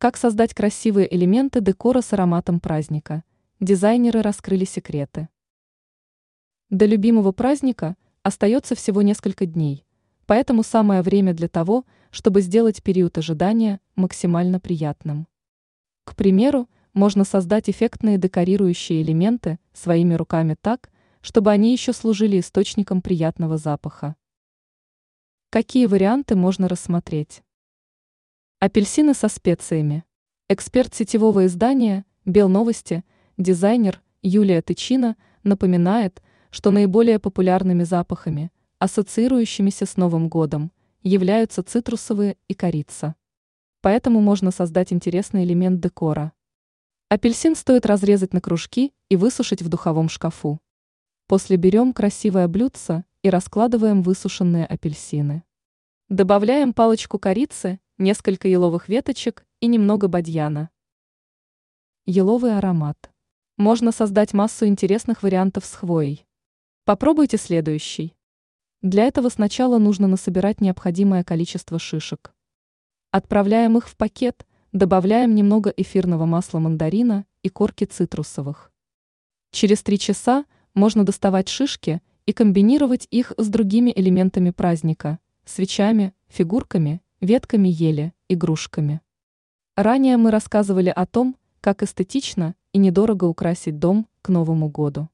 Как создать красивые элементы декора с ароматом праздника? Дизайнеры раскрыли секреты. До любимого праздника остается всего несколько дней, поэтому самое время для того, чтобы сделать период ожидания максимально приятным. К примеру, можно создать эффектные декорирующие элементы своими руками так, чтобы они еще служили источником приятного запаха. Какие варианты можно рассмотреть? Апельсины со специями. Эксперт сетевого издания «Белновости», дизайнер Юлия Тычина напоминает, что наиболее популярными запахами, ассоциирующимися с Новым годом, являются цитрусовые и корица. Поэтому можно создать интересный элемент декора. Апельсин стоит разрезать на кружки и высушить в духовом шкафу. После берем красивое блюдце и раскладываем высушенные апельсины. Добавляем палочку корицы несколько еловых веточек и немного бадьяна. Еловый аромат. Можно создать массу интересных вариантов с хвоей. Попробуйте следующий. Для этого сначала нужно насобирать необходимое количество шишек. Отправляем их в пакет, добавляем немного эфирного масла мандарина и корки цитрусовых. Через три часа можно доставать шишки и комбинировать их с другими элементами праздника – свечами, фигурками ветками ели, игрушками. Ранее мы рассказывали о том, как эстетично и недорого украсить дом к Новому году.